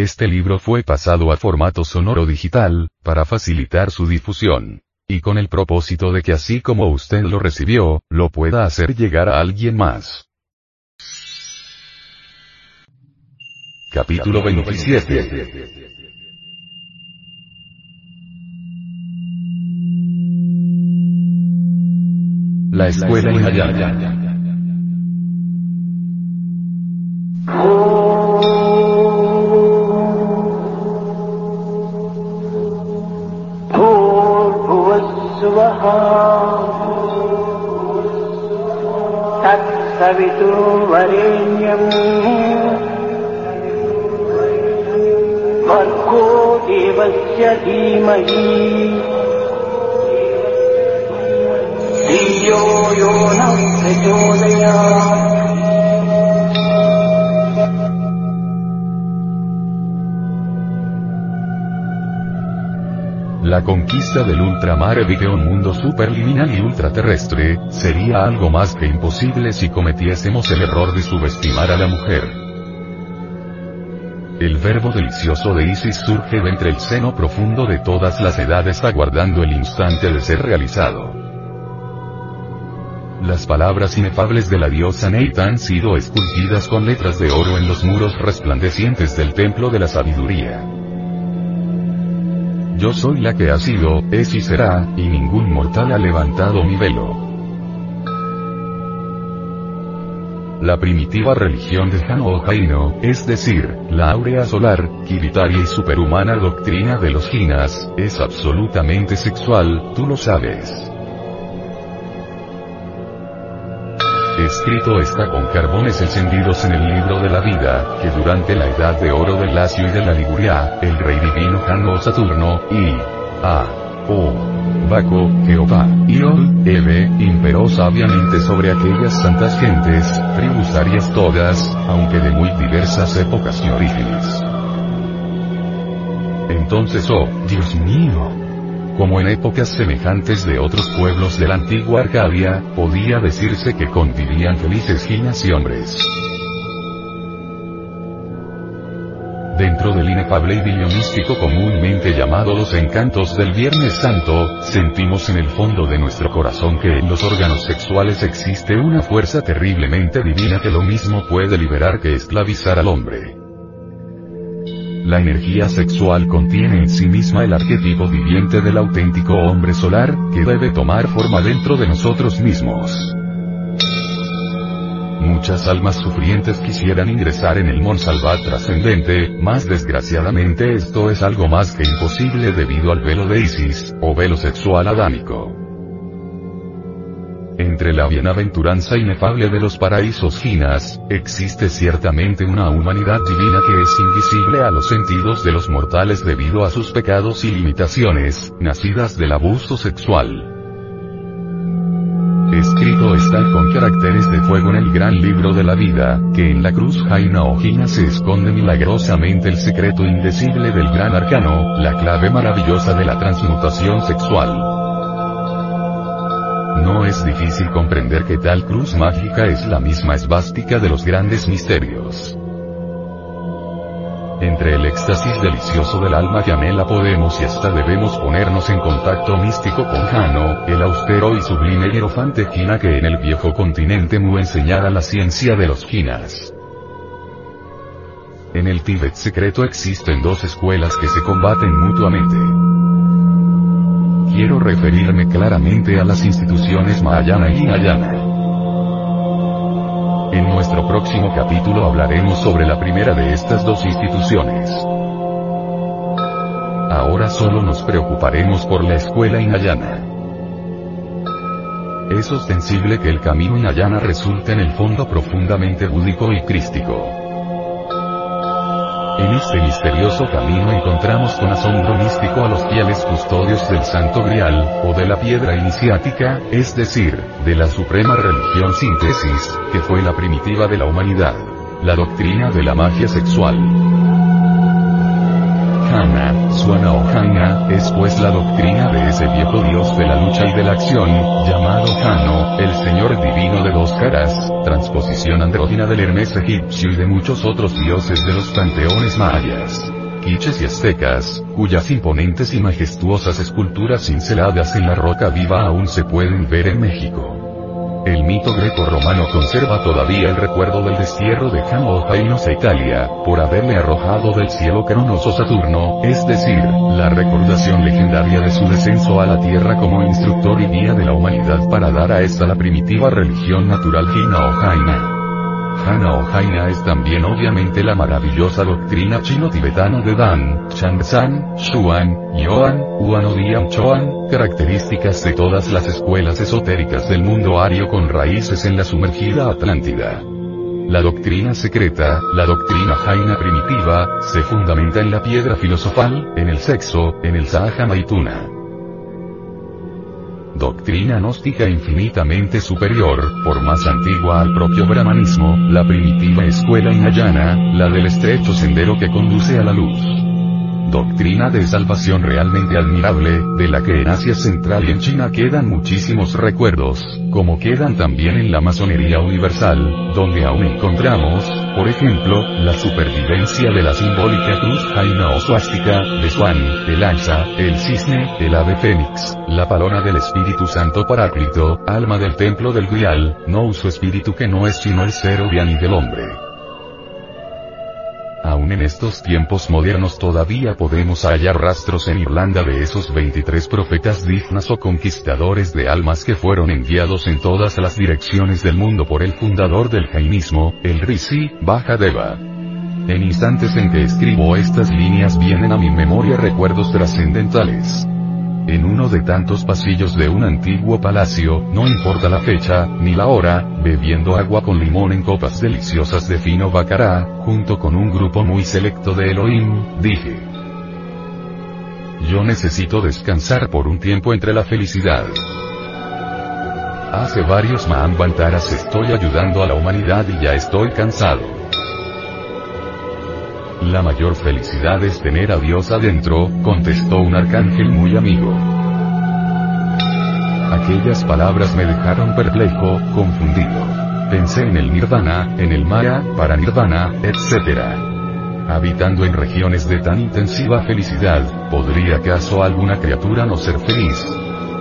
Este libro fue pasado a formato sonoro digital, para facilitar su difusión. Y con el propósito de que así como usted lo recibió, lo pueda hacer llegar a alguien más. Capítulo 27 La escuela en allá. तत्सवितुर्वरेण्यम् भर्गो देवस्य धीमहि धियो यो न प्रचोदयात् La conquista del ultramar de un mundo superliminal y ultraterrestre, sería algo más que imposible si cometiésemos el error de subestimar a la mujer. El verbo delicioso de Isis surge de entre el seno profundo de todas las edades aguardando el instante de ser realizado. Las palabras inefables de la diosa Neit han sido esculpidas con letras de oro en los muros resplandecientes del templo de la sabiduría. Yo soy la que ha sido, es y será, y ningún mortal ha levantado mi velo. La primitiva religión de Jano Jaino, es decir, la áurea solar, quiritaria y superhumana doctrina de los Jinas, es absolutamente sexual, tú lo sabes. Escrito está con carbones encendidos en el libro de la vida, que durante la edad de oro del Lacio y de la Liguria, el rey divino Jano Saturno, y A. O. Baco, Jehová, y Ol, Eve, imperó sabiamente sobre aquellas santas gentes, tribus arias todas, aunque de muy diversas épocas y orígenes. Entonces, oh, Dios mío, como en épocas semejantes de otros pueblos de la antigua Arcadia, podía decirse que convivían felices ginas y hombres. Dentro del inefable idilio místico comúnmente llamado los encantos del Viernes Santo, sentimos en el fondo de nuestro corazón que en los órganos sexuales existe una fuerza terriblemente divina que lo mismo puede liberar que esclavizar al hombre. La energía sexual contiene en sí misma el arquetipo viviente del auténtico hombre solar, que debe tomar forma dentro de nosotros mismos. Muchas almas sufrientes quisieran ingresar en el Monsalvat trascendente, mas desgraciadamente esto es algo más que imposible debido al velo de Isis, o velo sexual adámico. Entre la bienaventuranza inefable de los paraísos ginas, existe ciertamente una humanidad divina que es invisible a los sentidos de los mortales debido a sus pecados y limitaciones, nacidas del abuso sexual. Escrito está con caracteres de fuego en el gran libro de la vida, que en la cruz Jaina o Gina se esconde milagrosamente el secreto indecible del gran arcano, la clave maravillosa de la transmutación sexual. No es difícil comprender que tal cruz mágica es la misma esvástica de los grandes misterios. Entre el éxtasis delicioso del alma que podemos y hasta debemos ponernos en contacto místico con Jano, el austero y sublime hierofante Jina que en el viejo continente Mu enseñara la ciencia de los Jinas. En el Tíbet secreto existen dos escuelas que se combaten mutuamente. Quiero referirme claramente a las instituciones Mahayana y Hinayana. En nuestro próximo capítulo hablaremos sobre la primera de estas dos instituciones. Ahora solo nos preocuparemos por la escuela Hinayana. Es ostensible que el camino Hinayana resulte en el fondo profundamente búdico y crístico. En este misterioso camino encontramos con asombro místico a los fieles custodios del Santo Grial, o de la piedra iniciática, es decir, de la suprema religión síntesis, que fue la primitiva de la humanidad. La doctrina de la magia sexual. Hana, Suana o Hana, es pues la doctrina de ese viejo dios de la lucha y de la acción, llamado Hano, el señor divino de dos caras, transposición andrógina del Hermes egipcio y de muchos otros dioses de los panteones mayas quiches y aztecas, cuyas imponentes y majestuosas esculturas cinceladas en la roca viva aún se pueden ver en México. El mito greco-romano conserva todavía el recuerdo del destierro de Jano Jainos a Italia, por haberle arrojado del cielo Cronoso Saturno, es decir, la recordación legendaria de su descenso a la tierra como instructor y guía de la humanidad para dar a esta la primitiva religión natural Jina o Jaina. Hana o Jaina es también obviamente la maravillosa doctrina chino-tibetana de Dan, Changsan, Shuan, Yoan, Uan Choan, características de todas las escuelas esotéricas del mundo ario con raíces en la sumergida Atlántida. La doctrina secreta, la doctrina jaina primitiva, se fundamenta en la piedra filosofal, en el sexo, en el Sahaja Maituna doctrina gnóstica infinitamente superior, por más antigua al propio brahmanismo, la primitiva escuela inayana, la del estrecho sendero que conduce a la luz doctrina de salvación realmente admirable, de la que en Asia Central y en China quedan muchísimos recuerdos, como quedan también en la masonería universal, donde aún encontramos, por ejemplo, la supervivencia de la simbólica cruz jaina o suástica, de Swan, el alza, el cisne, el ave fénix, la palona del Espíritu Santo Paráclito, alma del templo del Grial, no uso espíritu que no es sino el ser ni del hombre. Aún en estos tiempos modernos todavía podemos hallar rastros en Irlanda de esos 23 profetas dignas o conquistadores de almas que fueron enviados en todas las direcciones del mundo por el fundador del jainismo, el Rishi, Bajadeva. En instantes en que escribo estas líneas vienen a mi memoria recuerdos trascendentales en uno de tantos pasillos de un antiguo palacio, no importa la fecha, ni la hora, bebiendo agua con limón en copas deliciosas de fino bacará, junto con un grupo muy selecto de Elohim, dije. Yo necesito descansar por un tiempo entre la felicidad. Hace varios Mahambantaras estoy ayudando a la humanidad y ya estoy cansado. La mayor felicidad es tener a Dios adentro, contestó un arcángel muy amigo. Aquellas palabras me dejaron perplejo, confundido. Pensé en el nirvana, en el maya, para nirvana, etc. Habitando en regiones de tan intensiva felicidad, ¿podría acaso alguna criatura no ser feliz?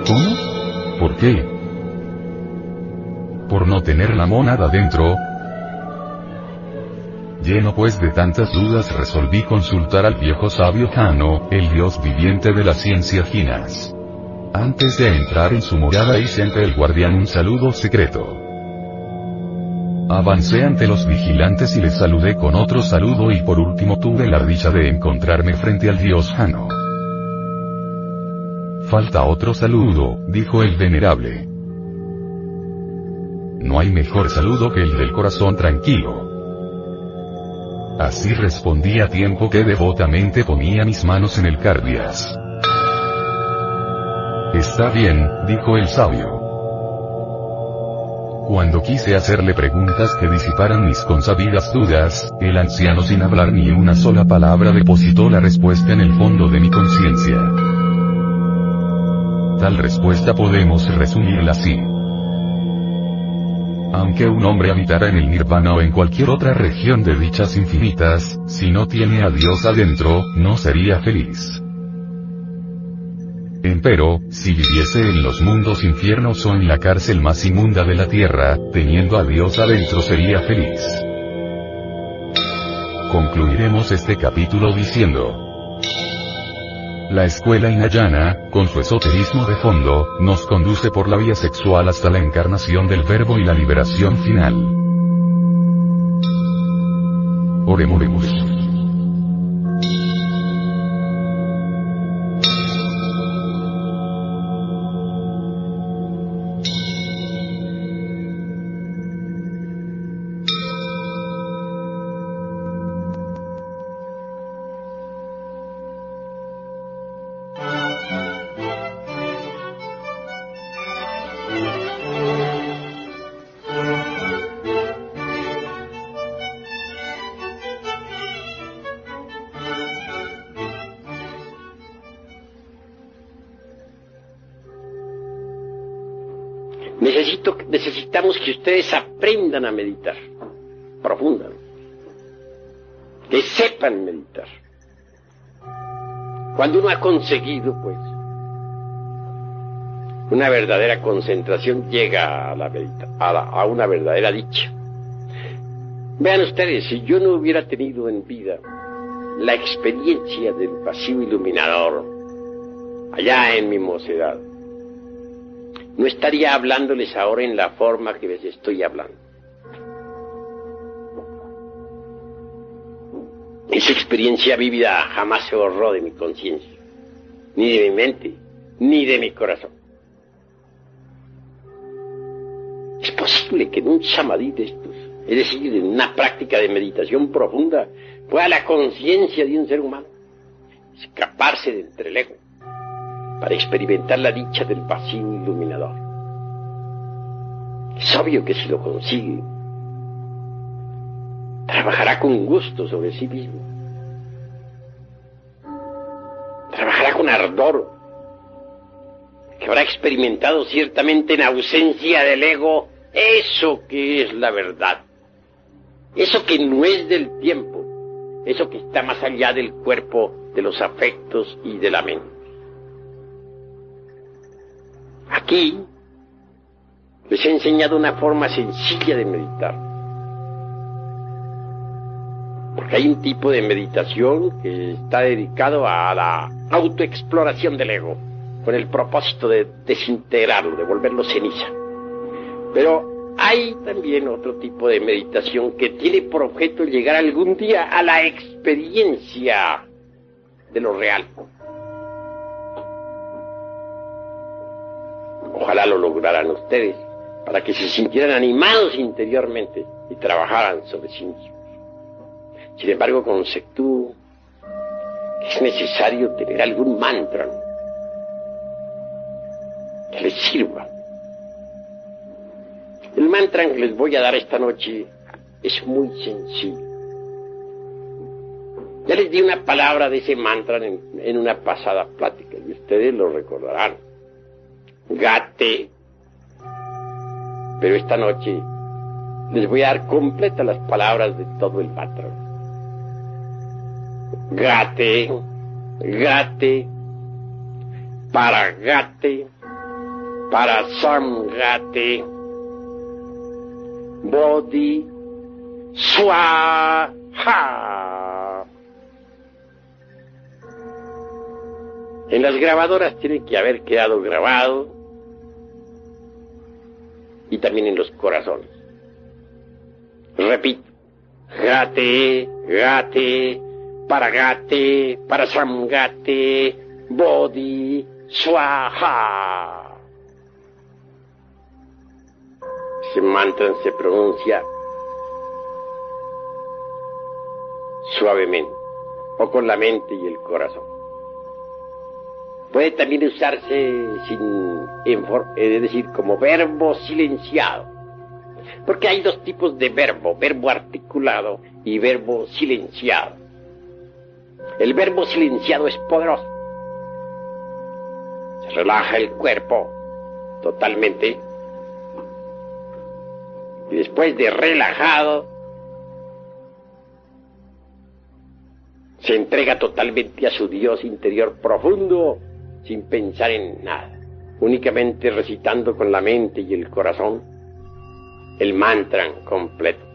¿Cómo? ¿Por qué? Por no tener la monada dentro, Lleno pues de tantas dudas resolví consultar al viejo sabio Jano, el dios viviente de la ciencia Ginas. Antes de entrar en su morada hice ante el guardián un saludo secreto. Avancé ante los vigilantes y les saludé con otro saludo y por último tuve la dicha de encontrarme frente al dios Jano. Falta otro saludo, dijo el venerable. No hay mejor saludo que el del corazón tranquilo. Así respondí a tiempo que devotamente ponía mis manos en el cardias. Está bien, dijo el sabio. Cuando quise hacerle preguntas que disiparan mis consabidas dudas, el anciano sin hablar ni una sola palabra depositó la respuesta en el fondo de mi conciencia. Tal respuesta podemos resumirla así. Aunque un hombre habitara en el nirvana o en cualquier otra región de dichas infinitas, si no tiene a Dios adentro, no sería feliz. Empero, si viviese en los mundos infiernos o en la cárcel más inmunda de la tierra, teniendo a Dios adentro sería feliz. Concluiremos este capítulo diciendo, la escuela inayana, con su esoterismo de fondo, nos conduce por la vía sexual hasta la encarnación del verbo y la liberación final. Oremos. Necesitamos que ustedes aprendan a meditar profundamente. Que sepan meditar. Cuando uno ha conseguido, pues, una verdadera concentración llega a, la a, a una verdadera dicha. Vean ustedes, si yo no hubiera tenido en vida la experiencia del pasivo iluminador allá en mi mocedad, no estaría hablándoles ahora en la forma que les estoy hablando. Esa experiencia vívida jamás se borró de mi conciencia, ni de mi mente, ni de mi corazón. Es posible que en un samadhi de estos, es decir, en una práctica de meditación profunda, pueda la conciencia de un ser humano escaparse de entre el ego para experimentar la dicha del vacío iluminador. Es obvio que si lo consigue, trabajará con gusto sobre sí mismo. Trabajará con ardor, que habrá experimentado ciertamente en ausencia del ego eso que es la verdad, eso que no es del tiempo, eso que está más allá del cuerpo, de los afectos y de la mente. Aquí les he enseñado una forma sencilla de meditar. Porque hay un tipo de meditación que está dedicado a la autoexploración del ego, con el propósito de desintegrarlo, de volverlo ceniza. Pero hay también otro tipo de meditación que tiene por objeto llegar algún día a la experiencia de lo real. Ojalá lo lograran ustedes, para que se sintieran animados interiormente y trabajaran sobre sí mismos. Sin embargo, conceptúo que es necesario tener algún mantra que les sirva. El mantra que les voy a dar esta noche es muy sencillo. Ya les di una palabra de ese mantra en, en una pasada plática y ustedes lo recordarán. Gate. Pero esta noche les voy a dar completas las palabras de todo el mantra. Gate, gate, para gate, para samgate, body, swaha. En las grabadoras tiene que haber quedado grabado y también en los corazones. Repito, gate, gate, para gate, para samgate, body, swaha. Ese mantra se pronuncia suavemente o con la mente y el corazón. Puede también usarse sin, es decir, como verbo silenciado. Porque hay dos tipos de verbo, verbo articulado y verbo silenciado. El verbo silenciado es poderoso. Se relaja el cuerpo totalmente. Y después de relajado, se entrega totalmente a su Dios interior profundo sin pensar en nada, únicamente recitando con la mente y el corazón el mantra completo.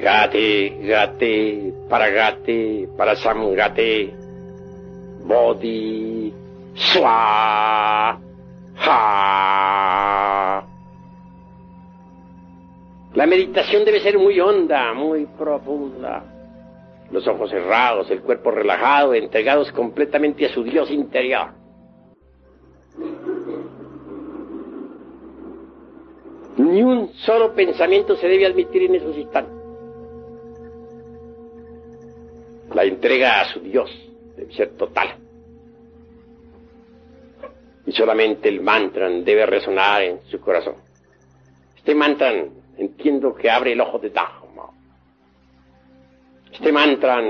Gate, gate, para gate, para samgate, bodhi, swa, ha. La meditación debe ser muy honda, muy profunda. Los ojos cerrados, el cuerpo relajado, entregados completamente a su Dios interior. Ni un solo pensamiento se debe admitir en esos instantes. La entrega a su Dios debe ser total. Y solamente el mantra debe resonar en su corazón. Este mantra entiendo que abre el ojo de Dharma. Este mantra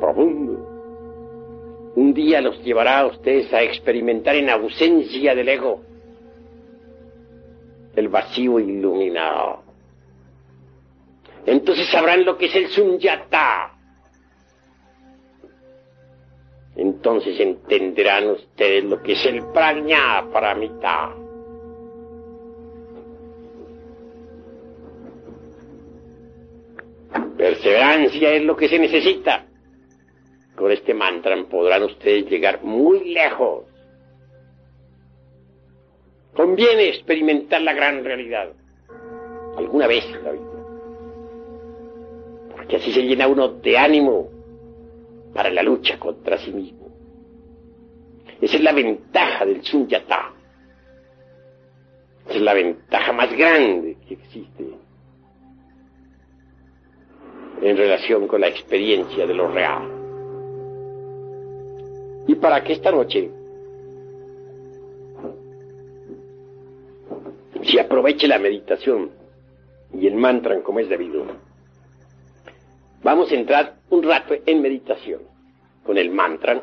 profundo un día los llevará a ustedes a experimentar en ausencia del ego el vacío iluminado. Entonces sabrán lo que es el sunyata. Entonces entenderán ustedes lo que es el praña paramita. Perseverancia es lo que se necesita. Con este mantra podrán ustedes llegar muy lejos. Conviene experimentar la gran realidad. Alguna vez en la vida. Porque así se llena uno de ánimo para la lucha contra sí mismo. Esa es la ventaja del Sunyata. Esa es la ventaja más grande que existe en relación con la experiencia de lo real. Y para que esta noche se aproveche la meditación y el mantra como es debido, vamos a entrar un rato en meditación con el mantra.